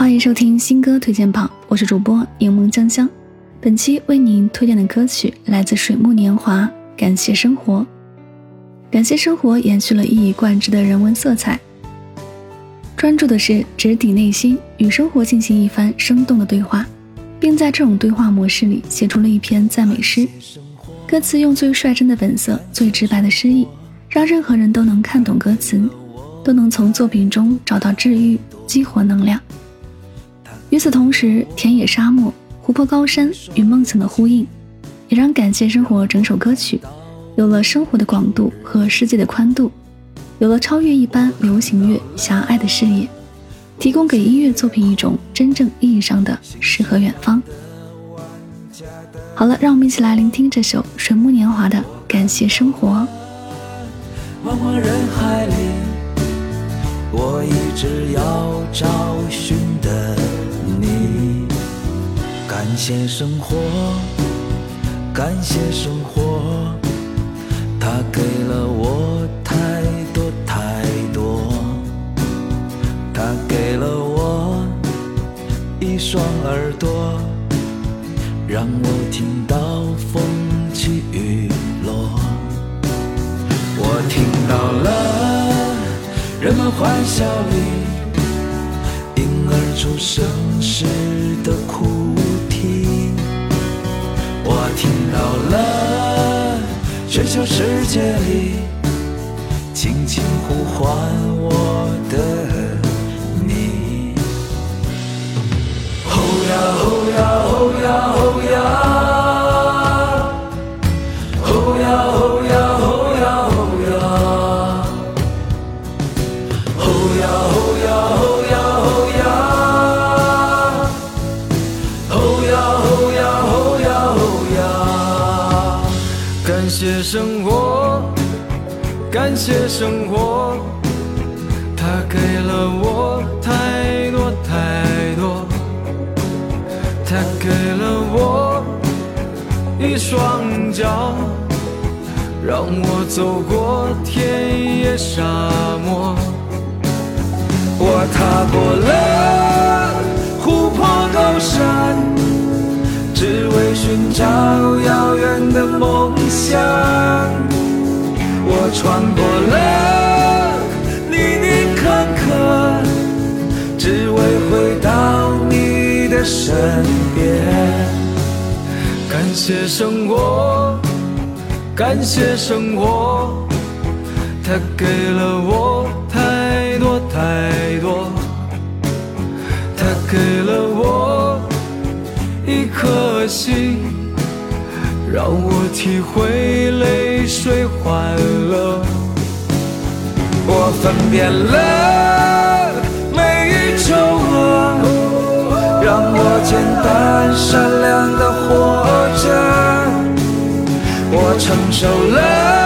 欢迎收听新歌推荐榜，我是主播柠檬酱香。本期为您推荐的歌曲来自水木年华，《感谢生活》。感谢生活延续了一以贯之的人文色彩，专注的是直抵内心，与生活进行一番生动的对话，并在这种对话模式里写出了一篇赞美诗。歌词用最率真的本色、最直白的诗意，让任何人都能看懂歌词，都能从作品中找到治愈、激活能量。与此同时，田野、沙漠、湖泊、高山与梦想的呼应，也让《感谢生活》整首歌曲有了生活的广度和世界的宽度，有了超越一般流行乐狭隘的视野，提供给音乐作品一种真正意义上的诗和远方。好了，让我们一起来聆听这首水木年华的《感谢生活》。茫茫人海里，我一直要找感谢生活，感谢生活，它给了我太多太多。它给了我一双耳朵，让我听到风起雨落。我听到了人们欢笑里婴儿出生时的哭。听到了，喧嚣世界里，轻轻呼唤我的谢生活，感谢生活，它给了我太多太多，它给了我一双脚，让我走过田野沙漠，我踏过了湖泊高山。只为寻找的梦想，我穿过了泥泞坎坷，只为回到你的身边。感谢生活，感谢生活，它给了我太多太多，它给了我。一颗心，让我体会泪水欢乐。我分辨了美与丑恶，让我简单善良的活着。我承受了。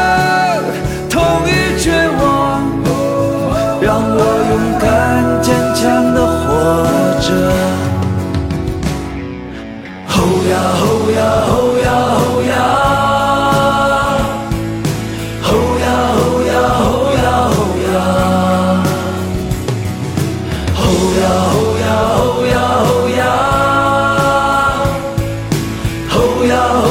love.